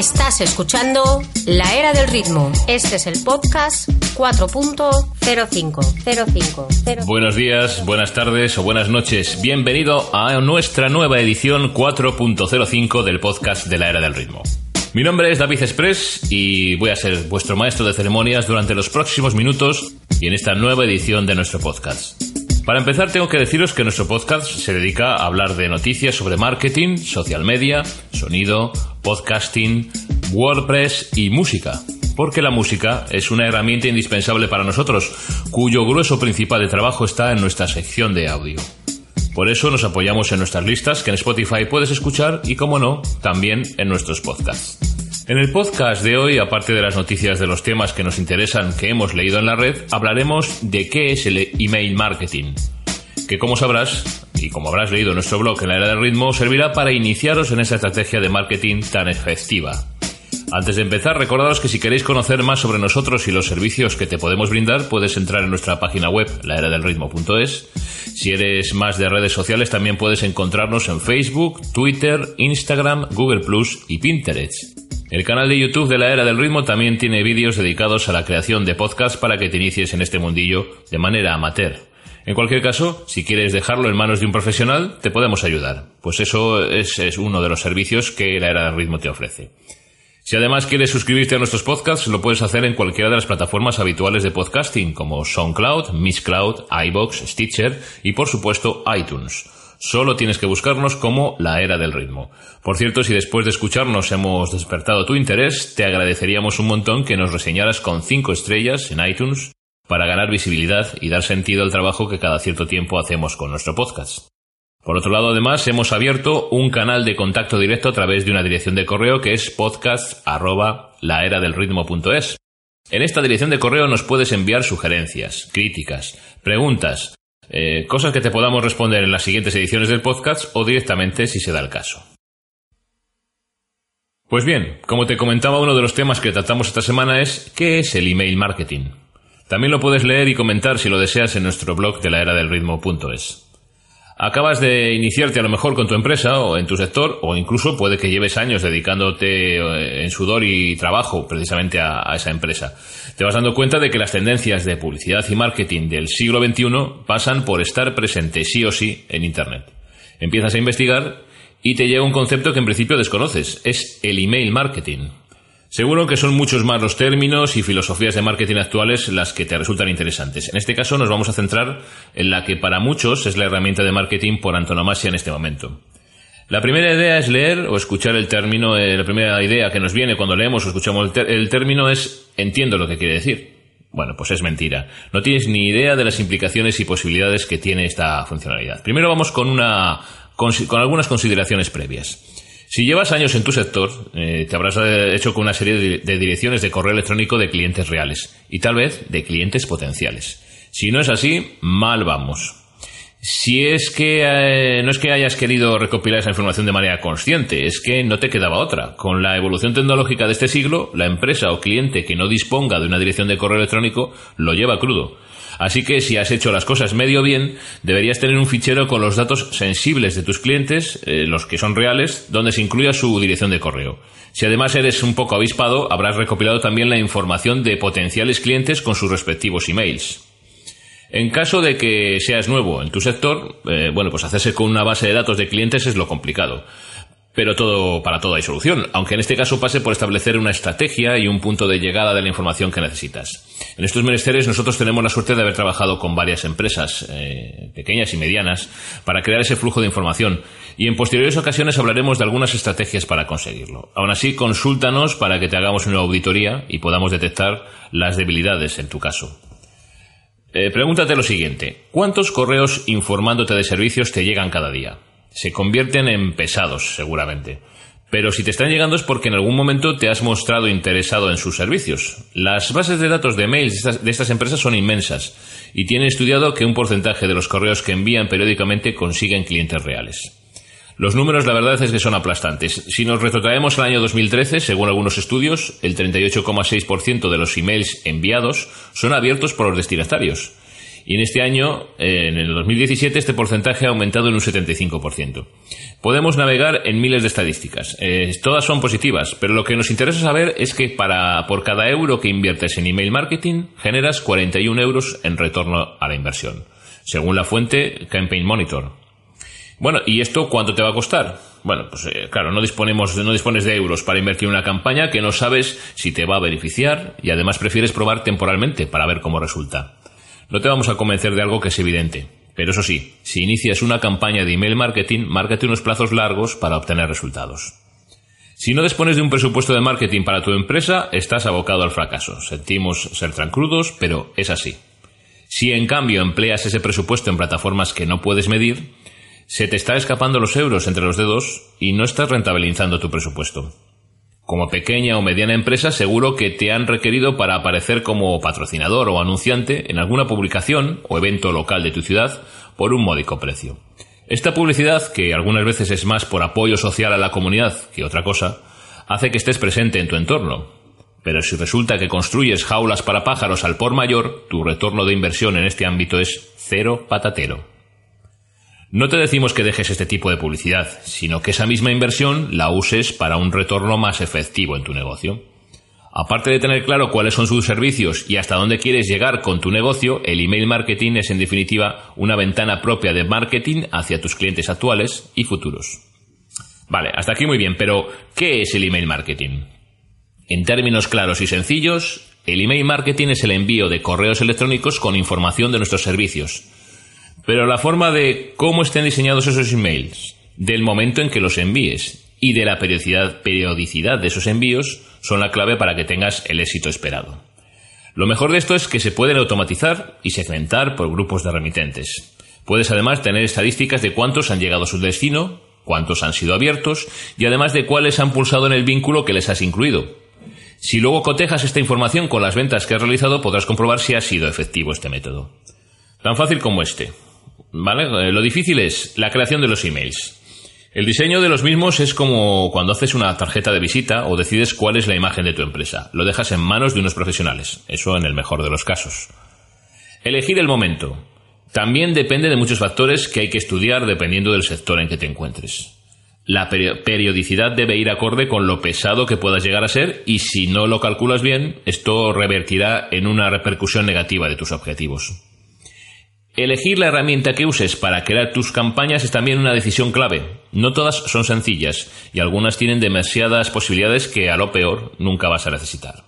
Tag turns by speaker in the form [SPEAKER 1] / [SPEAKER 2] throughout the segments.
[SPEAKER 1] Estás escuchando La Era del Ritmo. Este es el podcast 4.0505.
[SPEAKER 2] Buenos días, buenas tardes o buenas noches. Bienvenido a nuestra nueva edición 4.05 del podcast de La Era del Ritmo. Mi nombre es David Express y voy a ser vuestro maestro de ceremonias durante los próximos minutos y en esta nueva edición de nuestro podcast. Para empezar, tengo que deciros que nuestro podcast se dedica a hablar de noticias sobre marketing, social media, sonido, podcasting, WordPress y música. Porque la música es una herramienta indispensable para nosotros, cuyo grueso principal de trabajo está en nuestra sección de audio. Por eso nos apoyamos en nuestras listas que en Spotify puedes escuchar y, como no, también en nuestros podcasts. En el podcast de hoy, aparte de las noticias de los temas que nos interesan que hemos leído en la red, hablaremos de qué es el email marketing, que como sabrás, y como habrás leído en nuestro blog en la era del ritmo, servirá para iniciaros en esa estrategia de marketing tan efectiva. Antes de empezar, recordaros que si queréis conocer más sobre nosotros y los servicios que te podemos brindar, puedes entrar en nuestra página web, laeradelritmo.es. Si eres más de redes sociales, también puedes encontrarnos en Facebook, Twitter, Instagram, Google Plus y Pinterest. El canal de YouTube de la Era del Ritmo también tiene vídeos dedicados a la creación de podcasts para que te inicies en este mundillo de manera amateur. En cualquier caso, si quieres dejarlo en manos de un profesional, te podemos ayudar, pues eso es, uno de los servicios que la Era del Ritmo te ofrece. Si además quieres suscribirte a nuestros podcasts, lo puedes hacer en cualquiera de las plataformas habituales de podcasting, como SoundCloud, Mixcloud, iBox, Stitcher y por supuesto iTunes. Solo tienes que buscarnos como la era del ritmo. Por cierto, si después de escucharnos hemos despertado tu interés, te agradeceríamos un montón que nos reseñaras con 5 estrellas en iTunes para ganar visibilidad y dar sentido al trabajo que cada cierto tiempo hacemos con nuestro podcast. Por otro lado, además, hemos abierto un canal de contacto directo a través de una dirección de correo que es podcast@laeradelritmo.es. En esta dirección de correo nos puedes enviar sugerencias, críticas, preguntas, eh, cosas que te podamos responder en las siguientes ediciones del podcast o directamente si se da el caso. Pues bien, como te comentaba, uno de los temas que tratamos esta semana es ¿qué es el email marketing? También lo puedes leer y comentar si lo deseas en nuestro blog de la era del ritmo.es. Acabas de iniciarte a lo mejor con tu empresa o en tu sector, o incluso puede que lleves años dedicándote eh, en sudor y trabajo precisamente a, a, esa empresa. Te vas dando cuenta de que las tendencias de publicidad y marketing del siglo XXI pasan por estar presente sí o sí en Internet. Empiezas a investigar y te llega un concepto que en principio desconoces. Es el email marketing. Seguro que son muchos más los términos y filosofías de marketing actuales las que te resultan interesantes. En este caso nos vamos a centrar en la que para muchos es la herramienta de marketing por antonomasia en este momento. La primera idea es leer o escuchar el término, eh, la primera idea que nos viene cuando leemos o escuchamos el, término es entiendo lo que quiere decir. Bueno, pues es mentira. No tienes ni idea de las implicaciones y posibilidades que tiene esta funcionalidad. Primero vamos con una, con algunas consideraciones previas. Si llevas años en tu sector, eh, te habrás hecho con una serie de, de, direcciones de correo electrónico de clientes reales y tal vez de clientes potenciales. Si no es así, mal vamos. Si es que eh, no es que hayas querido recopilar esa información de manera consciente, es que no te quedaba otra. Con la evolución tecnológica de este siglo, la empresa o cliente que no disponga de una dirección de correo electrónico lo lleva crudo. Así que si has hecho las cosas medio bien, deberías tener un fichero con los datos sensibles de tus clientes, eh, los que son reales, donde se incluya su dirección de correo. Si además eres un poco avispado, habrás recopilado también la información de potenciales clientes con sus respectivos emails. En caso de que seas nuevo en tu sector, eh, bueno, pues hacerse con una base de datos de clientes es lo complicado. Pero todo, para todo hay solución, aunque en este caso pase por establecer una estrategia y un punto de llegada de la información que necesitas. En estos menesteres nosotros tenemos la suerte de haber trabajado con varias empresas, eh, pequeñas y medianas, para crear ese flujo de información y en posteriores ocasiones hablaremos de algunas estrategias para conseguirlo. Aún así, consúltanos para que te hagamos una auditoría y podamos detectar las debilidades en tu caso. Eh, pregúntate lo siguiente, ¿cuántos correos informándote de servicios te llegan cada día? Se convierten en pesados, seguramente. Pero si te están llegando es porque en algún momento te has mostrado interesado en sus servicios. Las bases de datos de mails de estas, empresas son inmensas y tienen estudiado que un porcentaje de los correos que envían periódicamente consiguen clientes reales. Los números, la verdad es que son aplastantes. Si nos retrotraemos al año 2013, según algunos estudios, el 38,6% de los emails enviados son abiertos por los destinatarios Y en este año, en el 2017, este porcentaje ha aumentado en un 75%. Podemos navegar en miles de estadísticas. Eh, todas son positivas, pero lo que nos interesa saber es que para, por cada euro que inviertes en email marketing, generas 41 euros en retorno a la inversión, según la fuente Campaign Monitor. Bueno, ¿y esto cuánto te va a costar? Bueno, pues eh, claro, no disponemos, no dispones de euros para invertir en una campaña que no sabes si te va a beneficiar y además prefieres probar temporalmente para ver cómo resulta. No te vamos a convencer de algo que es evidente, pero eso sí, si inicias una campaña de email marketing, márcate unos plazos largos para obtener resultados. Si no dispones de un presupuesto de marketing para tu empresa, estás abocado al fracaso. Sentimos ser tan crudos, pero es así. Si en cambio empleas ese presupuesto en plataformas que no puedes medir, se te está escapando los euros entre los dedos y no estás rentabilizando tu presupuesto. Como pequeña o mediana empresa, seguro que te han requerido para aparecer como patrocinador o anunciante en alguna publicación o evento local de tu ciudad por un módico precio. Esta publicidad, que algunas veces es más por apoyo social a la comunidad que otra cosa, hace que estés presente en tu entorno. Pero si resulta que construyes jaulas para pájaros al por mayor, tu retorno de inversión en este ámbito es cero patatero. No te decimos que dejes este tipo de publicidad, sino que esa misma inversión la uses para un retorno más efectivo en tu negocio. Aparte de tener claro cuáles son sus servicios y hasta dónde quieres llegar con tu negocio, el email marketing es en definitiva una ventana propia de marketing hacia tus clientes actuales y futuros. Vale, hasta aquí muy bien, pero ¿qué es el email marketing? En términos claros y sencillos, el email marketing es el envío de correos electrónicos con información de nuestros servicios, pero la forma de cómo estén diseñados esos emails, del momento en que los envíes y de la periodicidad, de esos envíos son la clave para que tengas el éxito esperado. Lo mejor de esto es que se pueden automatizar y segmentar por grupos de remitentes. Puedes además tener estadísticas de cuántos han llegado a su destino, cuántos han sido abiertos y además de cuáles han pulsado en el vínculo que les has incluido. Si luego cotejas esta información con las ventas que has realizado podrás comprobar si ha sido efectivo este método. Tan fácil como este. ¿Vale? Eh, lo difícil es la creación de los emails. El diseño de los mismos es como cuando haces una tarjeta de visita o decides cuál es la imagen de tu empresa. Lo dejas en manos de unos profesionales. Eso en el mejor de los casos. Elegir el momento. También depende de muchos factores que hay que estudiar dependiendo del sector en que te encuentres. La periodicidad debe ir acorde con lo pesado que puedas llegar a ser y si no lo calculas bien, esto revertirá en una repercusión negativa de tus objetivos. Elegir la herramienta que uses para crear tus campañas es también una decisión clave. No todas son sencillas y algunas tienen demasiadas posibilidades que a lo peor nunca vas a necesitar.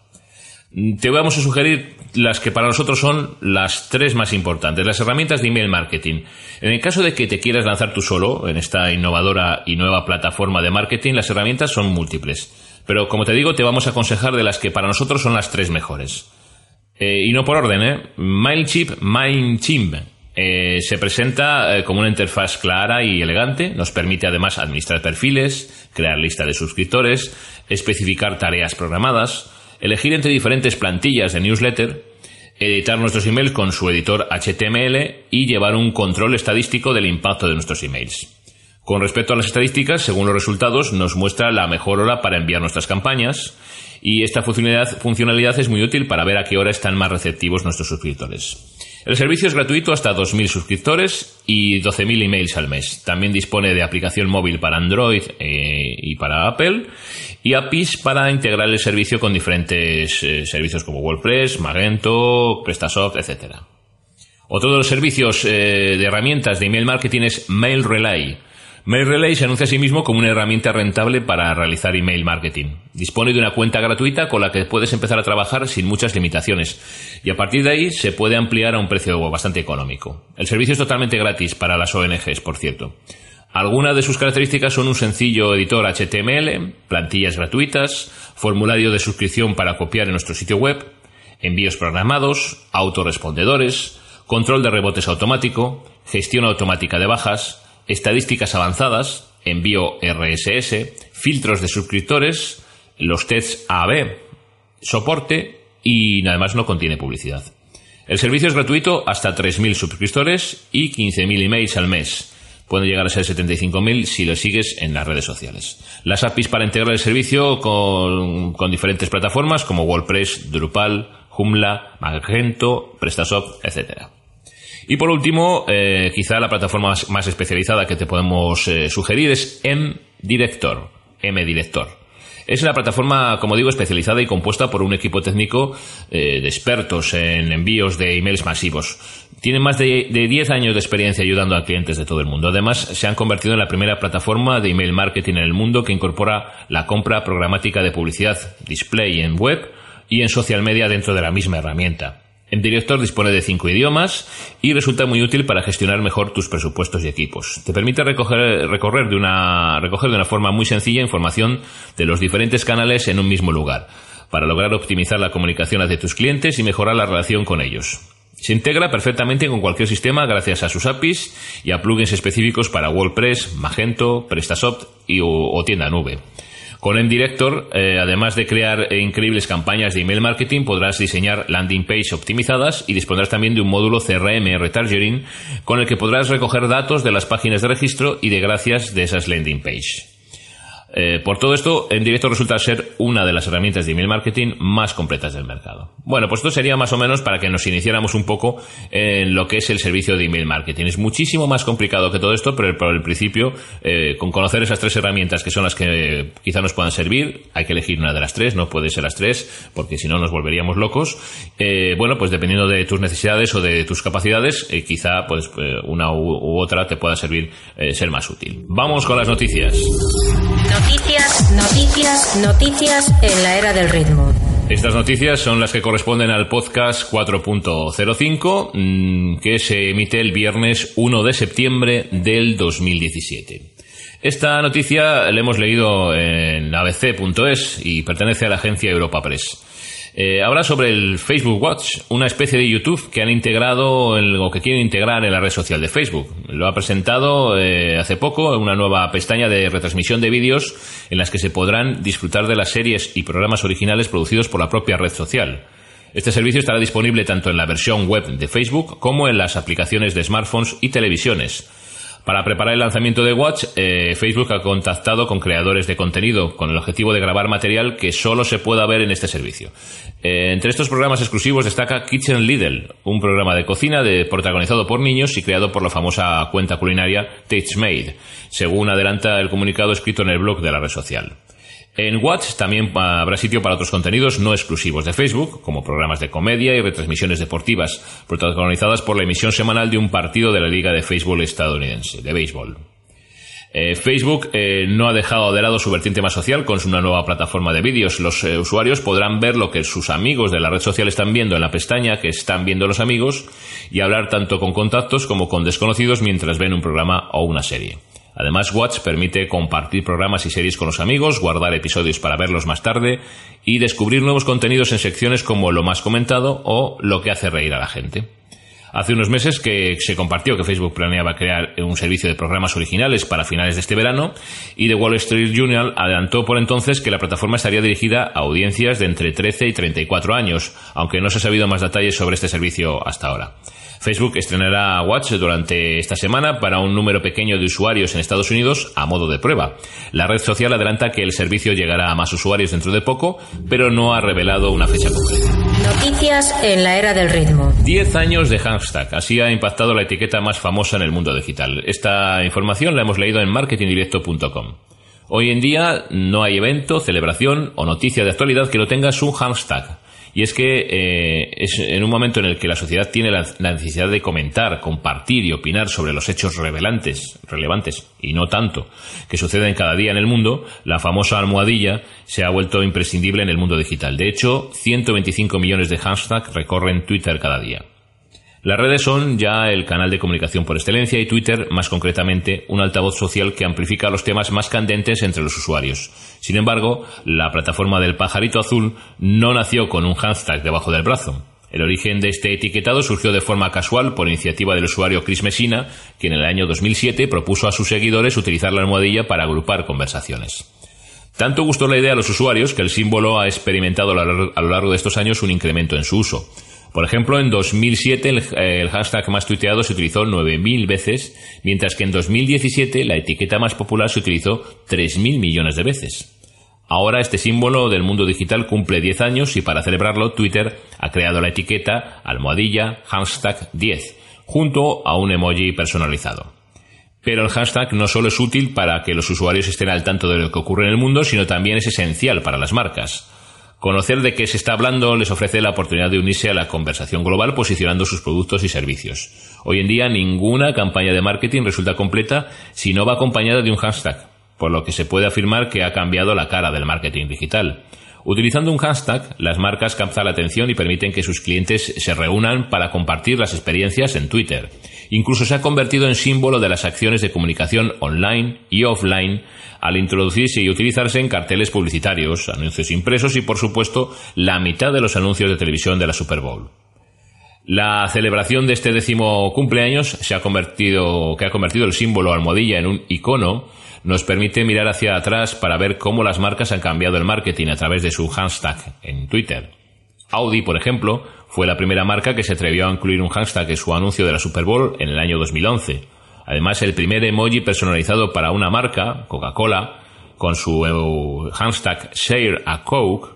[SPEAKER 2] Te vamos a sugerir las que para nosotros son las tres más importantes, las herramientas de email marketing. En el caso de que te quieras lanzar tú solo en esta innovadora y nueva plataforma de marketing, las herramientas son múltiples. Pero como te digo, te vamos a aconsejar de las que para nosotros son las tres mejores. Eh, y no por orden, ¿eh? MailChimp, MailChimp eh, se presenta eh, como una interfaz clara y elegante, nos permite además administrar perfiles, crear lista de suscriptores, especificar tareas programadas, elegir entre diferentes plantillas de newsletter, editar nuestros emails con su editor HTML y llevar un control estadístico del impacto de nuestros emails. Con respecto a las estadísticas, según los resultados, nos muestra la mejor hora para enviar nuestras campañas y esta funcionalidad, funcionalidad es muy útil para ver a qué hora están más receptivos nuestros suscriptores. El servicio es gratuito hasta 2.000 suscriptores y 12.000 emails al mes. También dispone de aplicación móvil para Android eh, y para Apple y APIs para integrar el servicio con diferentes eh, servicios como WordPress, Magento, PrestaSoft, etc. Otro de los servicios eh, de herramientas de email marketing es MailRelay MailRelay se anuncia a sí mismo como una herramienta rentable para realizar email marketing. Dispone de una cuenta gratuita con la que puedes empezar a trabajar sin muchas limitaciones y a partir de ahí se puede ampliar a un precio bastante económico. El servicio es totalmente gratis para las ONGs, por cierto. Algunas de sus características son un sencillo editor HTML, plantillas gratuitas, formulario de suscripción para copiar en nuestro sitio web, envíos programados, autorrespondedores, control de rebotes automático, gestión automática de bajas, estadísticas avanzadas, envío RSS, filtros de suscriptores, los tests AB, soporte y además no contiene publicidad. El servicio es gratuito hasta 3.000 suscriptores y 15.000 emails al mes. Pueden llegar a ser 75.000 si lo sigues en las redes sociales. Las APIs para integrar el servicio con, diferentes plataformas como WordPress, Drupal, Joomla, Magento, PrestaShop, etc. Y por último, eh, quizá la plataforma más, especializada que te podemos eh, sugerir es M-Director. M-Director. Es una plataforma, como digo, especializada y compuesta por un equipo técnico eh, de expertos en envíos de emails masivos. Tienen más de, de 10 años de experiencia ayudando a clientes de todo el mundo. Además, se han convertido en la primera plataforma de email marketing en el mundo que incorpora la compra programática de publicidad, display en web y en social media dentro de la misma herramienta. En Director dispone de cinco idiomas y resulta muy útil para gestionar mejor tus presupuestos y equipos. Te permite recoger, recorrer de una, recoger de una forma muy sencilla información de los diferentes canales en un mismo lugar, para lograr optimizar la comunicación hacia tus clientes y mejorar la relación con ellos. Se integra perfectamente con cualquier sistema gracias a sus APIs y a plugins específicos para WordPress, Magento, PrestaSoft y, o tienda nube. Con MDirector, eh, además de crear increíbles campañas de email marketing, podrás diseñar landing page optimizadas y dispondrás también de un módulo CRM retargeting con el que podrás recoger datos de las páginas de registro y de gracias de esas landing page. Eh, por todo esto, en directo resulta ser una de las herramientas de email marketing más completas del mercado. Bueno, pues esto sería más o menos para que nos iniciáramos un poco en lo que es el servicio de email marketing. Es muchísimo más complicado que todo esto, pero por el principio, eh, con conocer esas tres herramientas que son las que quizá nos puedan servir, hay que elegir una de las tres, no puede ser las tres, porque si no nos volveríamos locos. Eh, bueno, pues dependiendo de tus necesidades o de tus capacidades, quizá pues una u, otra te pueda servir ser más útil. Vamos con las noticias.
[SPEAKER 1] Noticias, noticias, noticias en la era del ritmo.
[SPEAKER 2] Estas noticias son las que corresponden al podcast 4.05 mm, que se emite el viernes 1 de septiembre del 2017. Esta noticia la hemos leído en abc.es y pertenece a la agencia Europa Press. Eh, ahora sobre el Facebook Watch, una especie de YouTube que han integrado o que quieren integrar en la red social de Facebook. Lo ha presentado eh, hace poco una nueva pestaña de retransmisión de vídeos en las que se podrán disfrutar de las series y programas originales producidos por la propia red social. Este servicio estará disponible tanto en la versión web de Facebook como en las aplicaciones de smartphones y televisiones. Para preparar el lanzamiento de Watch, eh, Facebook ha contactado con creadores de contenido con el objetivo de grabar material que solo se pueda ver en este servicio. Eh, entre estos programas exclusivos destaca Kitchen Lidl, un programa de cocina de, protagonizado por niños y creado por la famosa cuenta culinaria Taste Made, según adelanta el comunicado escrito en el blog de la red social. En Watch también habrá sitio para otros contenidos no exclusivos de Facebook, como programas de comedia y retransmisiones deportivas, protagonizadas por la emisión semanal de un partido de la Liga de Fútbol estadounidense, de béisbol. Eh, Facebook eh, no ha dejado de lado su vertiente más social con su nueva plataforma de vídeos. Los eh, usuarios podrán ver lo que sus amigos de la red social están viendo en la pestaña que están viendo los amigos y hablar tanto con contactos como con desconocidos mientras ven un programa o una serie. Además, Watch permite compartir programas y series con los amigos, guardar episodios para verlos más tarde y descubrir nuevos contenidos en secciones como lo más comentado o lo que hace reír a la gente. Hace unos meses que se compartió que Facebook planeaba crear un servicio de programas originales para finales de este verano y The Wall Street Journal adelantó por entonces que la plataforma estaría dirigida a audiencias de entre 13 y 34 años, aunque no se ha sabido más detalles sobre este servicio hasta ahora. Facebook estrenará Watch durante esta semana para un número pequeño de usuarios en Estados Unidos a modo de prueba. La red social adelanta que el servicio llegará a más usuarios dentro de poco, pero no ha revelado una fecha concreta.
[SPEAKER 1] Noticias en la era del ritmo.
[SPEAKER 2] 10 años de hashtag. Así ha impactado la etiqueta más famosa en el mundo digital. Esta información la hemos leído en marketingdirecto.com. Hoy en día no hay evento, celebración o noticia de actualidad que no tenga su hashtag. Y es que eh, es en un momento en el que la sociedad tiene la, necesidad de comentar, compartir y opinar sobre los hechos relevantes, relevantes y no tanto que suceden cada día en el mundo, la famosa almohadilla se ha vuelto imprescindible en el mundo digital. De hecho, 125 millones de hashtags recorren Twitter cada día. Las redes son ya el canal de comunicación por excelencia y Twitter, más concretamente, un altavoz social que amplifica los temas más candentes entre los usuarios. Sin embargo, la plataforma del pajarito azul no nació con un hashtag debajo del brazo. El origen de este etiquetado surgió de forma casual por iniciativa del usuario Chris Messina, que en el año 2007 propuso a sus seguidores utilizar la almohadilla para agrupar conversaciones. Tanto gustó la idea a los usuarios que el símbolo ha experimentado a lo largo de estos años un incremento en su uso. Por ejemplo, en 2007 el, hashtag más tuiteado se utilizó 9.000 veces, mientras que en 2017 la etiqueta más popular se utilizó 3.000 millones de veces. Ahora este símbolo del mundo digital cumple 10 años y para celebrarlo Twitter ha creado la etiqueta almohadilla hashtag 10 junto a un emoji personalizado. Pero el hashtag no solo es útil para que los usuarios estén al tanto de lo que ocurre en el mundo, sino también es esencial para las marcas. Conocer de qué se está hablando les ofrece la oportunidad de unirse a la conversación global posicionando sus productos y servicios. Hoy en día ninguna campaña de marketing resulta completa si no va acompañada de un hashtag, por lo que se puede afirmar que ha cambiado la cara del marketing digital. Utilizando un hashtag, las marcas captan la atención y permiten que sus clientes se reúnan para compartir las experiencias en Twitter. Incluso se ha convertido en símbolo de las acciones de comunicación online y offline al introducirse y utilizarse en carteles publicitarios, anuncios impresos y, por supuesto, la mitad de los anuncios de televisión de la Super Bowl. La celebración de este décimo cumpleaños se ha convertido, que ha convertido el símbolo almohadilla en un icono, nos permite mirar hacia atrás para ver cómo las marcas han cambiado el marketing a través de su hashtag en Twitter. Audi, por ejemplo, fue la primera marca que se atrevió a incluir un hashtag en su anuncio de la Super Bowl en el año 2011. Además, el primer emoji personalizado para una marca, Coca-Cola, con su eh, hashtag Share a Coke,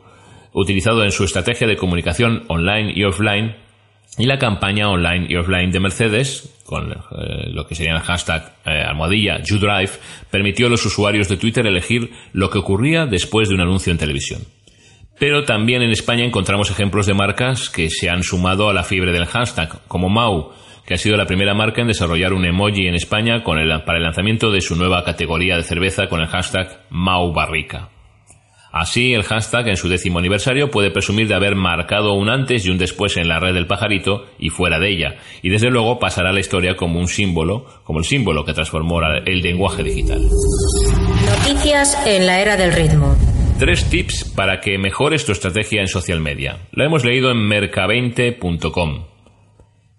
[SPEAKER 2] utilizado en su estrategia de comunicación online y offline, y la campaña online y offline de Mercedes, con eh, lo que sería el hashtag eh, almohadilla YouDrive, permitió a los usuarios de Twitter elegir lo que ocurría después de un anuncio en televisión. Pero también en España encontramos ejemplos de marcas que se han sumado a la fiebre del hashtag, como Mau, que ha sido la primera marca en desarrollar un emoji en España con el, para el lanzamiento de su nueva categoría de cerveza con el hashtag Mau Barrica. Así, el hashtag en su décimo aniversario puede presumir de haber marcado un antes y un después en la red del pajarito y fuera de ella, y desde luego pasará a la historia como un símbolo, como el símbolo que transformó el lenguaje digital.
[SPEAKER 1] Noticias en la era del ritmo.
[SPEAKER 2] Tres tips para que mejores tu estrategia en social media. Lo hemos leído en mercavente.com.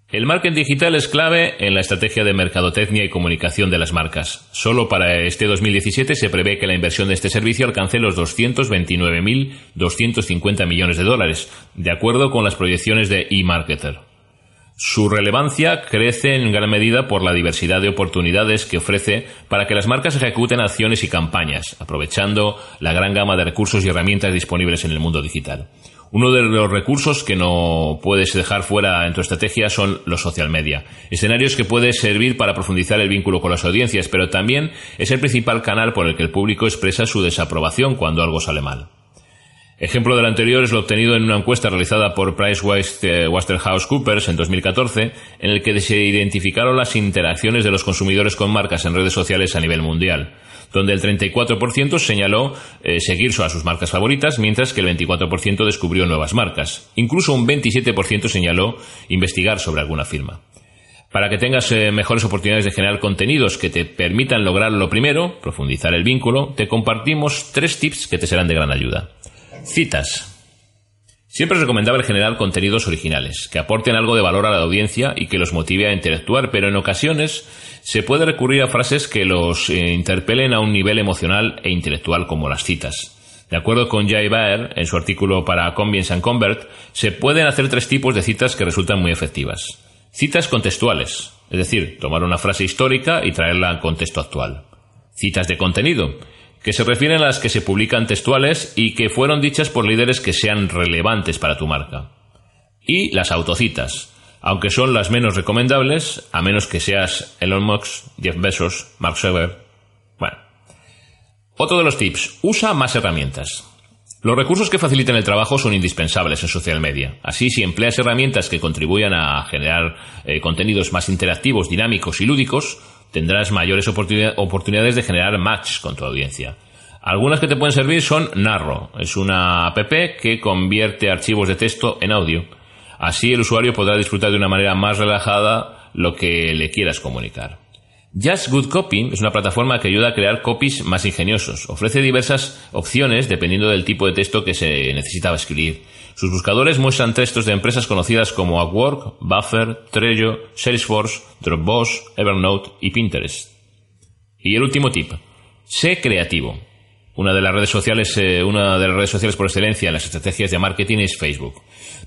[SPEAKER 2] El marketing digital es clave en la estrategia de mercadotecnia y comunicación de las marcas. Solo para este 2017 se prevé que la inversión de este servicio alcance los 229.250 millones de dólares, de acuerdo con las proyecciones de eMarketer. Su relevancia crece en gran medida por la diversidad de oportunidades que ofrece para que las marcas ejecuten acciones y campañas, aprovechando la gran gama de recursos y herramientas disponibles en el mundo digital. Uno de los recursos que no puedes dejar fuera en tu estrategia son los social media, escenarios que pueden servir para profundizar el vínculo con las audiencias, pero también es el principal canal por el que el público expresa su desaprobación cuando algo sale mal. Ejemplo del anterior es lo obtenido en una encuesta realizada por PricewaterhouseCoopers en 2014, en el que se identificaron las interacciones de los consumidores con marcas en redes sociales a nivel mundial, donde el 34% señaló eh, seguir a sus marcas favoritas, mientras que el 24% descubrió nuevas marcas. Incluso un 27% señaló investigar sobre alguna firma. Para que tengas eh, mejores oportunidades de generar contenidos que te permitan lograr lo primero, profundizar el vínculo, te compartimos tres tips que te serán de gran ayuda. Citas. Siempre es recomendable generar contenidos originales, que aporten algo de valor a la audiencia y que los motive a interactuar, pero en ocasiones se puede recurrir a frases que los eh, interpelen a un nivel emocional e intelectual como las citas. De acuerdo con Jay Baer, en su artículo para Convenience and Convert, se pueden hacer tres tipos de citas que resultan muy efectivas. Citas contextuales, es decir, tomar una frase histórica y traerla al contexto actual. Citas de contenido, que se refieren a las que se publican textuales y que fueron dichas por líderes que sean relevantes para tu marca. Y las autocitas, aunque son las menos recomendables, a menos que seas Elon Musk, Jeff Bezos, Mark Zuckerberg. Bueno. Otro de los tips, usa más herramientas. Los recursos que facilitan el trabajo son indispensables en social media. Así, si empleas herramientas que contribuyan a generar eh, contenidos más interactivos, dinámicos y lúdicos, tendrás mayores oportunidades de generar match con tu audiencia. Algunas que te pueden servir son Narro. Es una app que convierte archivos de texto en audio. Así el usuario podrá disfrutar de una manera más relajada lo que le quieras comunicar. Just Good Copy es una plataforma que ayuda a crear copies más ingeniosos. Ofrece diversas opciones dependiendo del tipo de texto que se necesitaba escribir. Sus buscadores muestran textos de empresas conocidas como Upwork, Buffer, Trello, Salesforce, Dropbox, Evernote y Pinterest. Y el último tip. Sé creativo. Una de las redes sociales, eh, una de las redes sociales por excelencia en las estrategias de marketing es Facebook.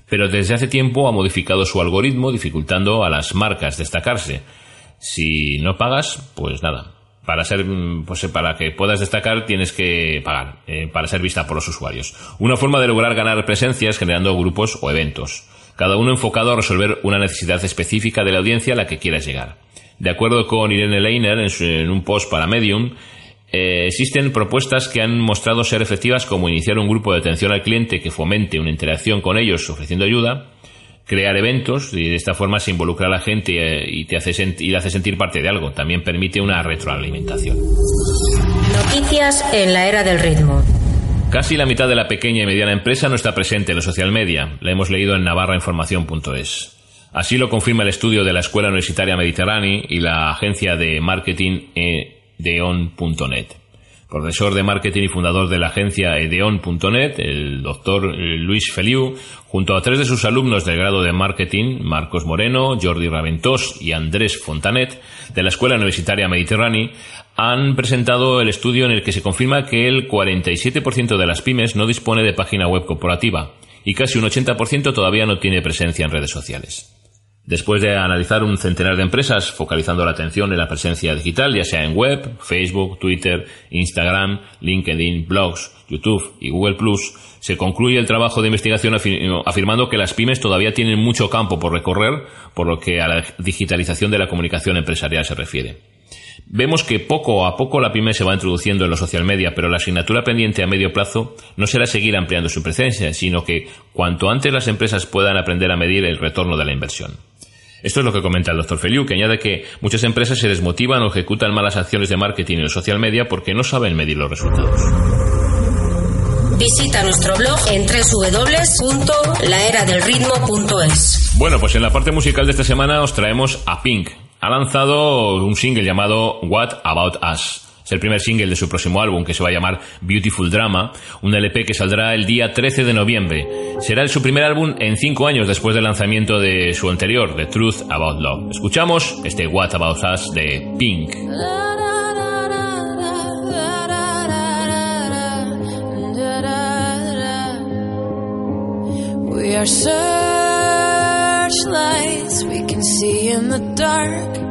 [SPEAKER 2] Pero desde hace tiempo ha modificado su algoritmo dificultando a las marcas destacarse. Si no pagas, pues nada, para ser pues para que puedas destacar tienes que pagar eh, para ser vista por los usuarios. Una forma de lograr ganar presencia es generando grupos o eventos. Cada uno enfocado a resolver una necesidad específica de la audiencia a la que quieras llegar. De acuerdo con Irene Leiner en, un post para Medium, eh, existen propuestas que han mostrado ser efectivas como iniciar un grupo de atención al cliente que fomente una interacción con ellos ofreciendo ayuda, crear eventos y de esta forma se involucra a la gente eh, y te hace, y hace sentir parte de algo. También permite una retroalimentación.
[SPEAKER 1] Noticias en la era del ritmo.
[SPEAKER 2] Casi la mitad de la pequeña y mediana empresa no está presente en los social media. La hemos leído en navarrainformación.es. Así lo confirma el estudio de la Escuela Universitaria Mediterránea y la agencia de marketing edeon.net profesor de marketing y fundador de la agencia edeon.net, el doctor eh, Luis Feliu, junto a tres de sus alumnos del grado de marketing, Marcos Moreno, Jordi Raventós y Andrés Fontanet, de la Escuela Universitaria Mediterránea, han presentado el estudio en el que se confirma que el 47% de las pymes no dispone de página web corporativa y casi un 80% todavía no tiene presencia en redes sociales. Después de analizar un centenar de empresas, focalizando la atención en la presencia digital, ya sea en web, Facebook, Twitter, Instagram, LinkedIn, blogs, YouTube y Google se concluye el trabajo de investigación afirmando que las pymes todavía tienen mucho campo por recorrer, por lo que a la digitalización de la comunicación empresarial se refiere. Vemos que poco a poco la pyme se va introduciendo en los social media, pero la asignatura pendiente a medio plazo no será seguir ampliando su presencia, sino que cuanto antes las empresas puedan aprender a medir el retorno de la inversión. Esto es lo que comenta el doctor Feliu, que añade que muchas empresas se desmotivan o ejecutan malas acciones de marketing en social media porque no saben medir los resultados.
[SPEAKER 1] Visita nuestro blog en www.laeradelritmo.es.
[SPEAKER 2] Bueno, pues en la parte musical de esta semana os traemos a Pink. Ha lanzado un single llamado What About Us el primer single de su próximo álbum, que se va a llamar Beautiful Drama, un LP que saldrá el día 13 de noviembre. Será su primer álbum en cinco años después del lanzamiento de su anterior, The Truth About Love. Escuchamos este What About Us de Pink. We are searchlights we can see in the dark.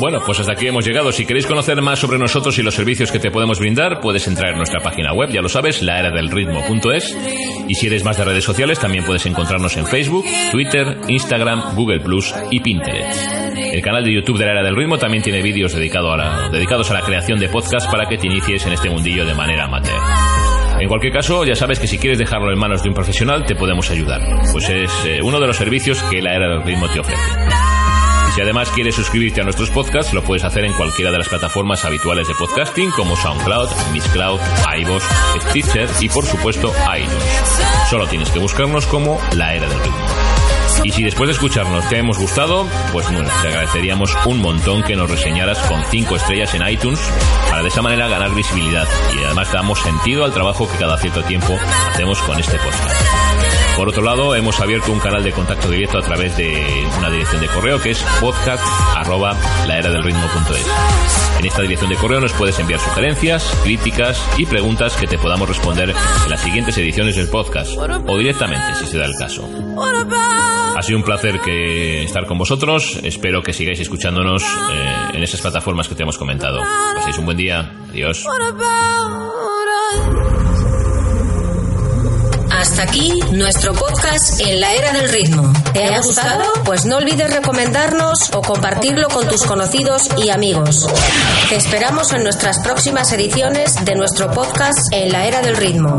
[SPEAKER 2] Pues hasta aquí hemos llegado. Si queréis conocer más sobre nosotros y los servicios que te podemos brindar, puedes entrar en nuestra página web, ya lo sabes, laeradelritmo.es. Y si eres más de redes sociales, también puedes encontrarnos en Facebook, Twitter, Instagram, Google Plus y Pinterest. El canal de YouTube de la Era del Ritmo también tiene vídeos dedicados a la creación de podcast para que te inicies en este mundillo de manera amateur. En cualquier caso, ya sabes que si quieres dejarlo en manos de un profesional, te podemos ayudar, pues es eh, uno de los servicios que la Era del Ritmo te ofrece. Si además quieres suscribirte a nuestros podcasts, lo puedes hacer en cualquiera de las plataformas habituales de podcasting como SoundCloud, Mixcloud, iVoox, Stitcher y por supuesto iTunes. Solo tienes que buscarnos como La Era del Ritmo. Y si después de escucharnos te hemos gustado, pues bueno, te agradeceríamos un montón que nos reseñaras con 5 estrellas en iTunes para de esa manera ganar visibilidad y además damos sentido al trabajo que cada cierto tiempo hacemos con este podcast. Por otro lado, hemos abierto un canal de contacto directo a través de una dirección de correo que es podcast. En esta dirección de correo nos puedes enviar sugerencias, críticas y preguntas que te podamos responder en las siguientes ediciones del podcast o directamente si se da el caso. Ha sido un placer que estar con vosotros. Espero que sigáis escuchándonos eh, en esas plataformas que te hemos comentado. Paséis un buen día. Adiós.
[SPEAKER 1] Hasta aquí nuestro podcast en la era del ritmo. ¿Te ha gustado? Pues no olvides recomendarnos o compartirlo con tus conocidos y amigos. Te esperamos en nuestras próximas ediciones de nuestro podcast en la era del ritmo.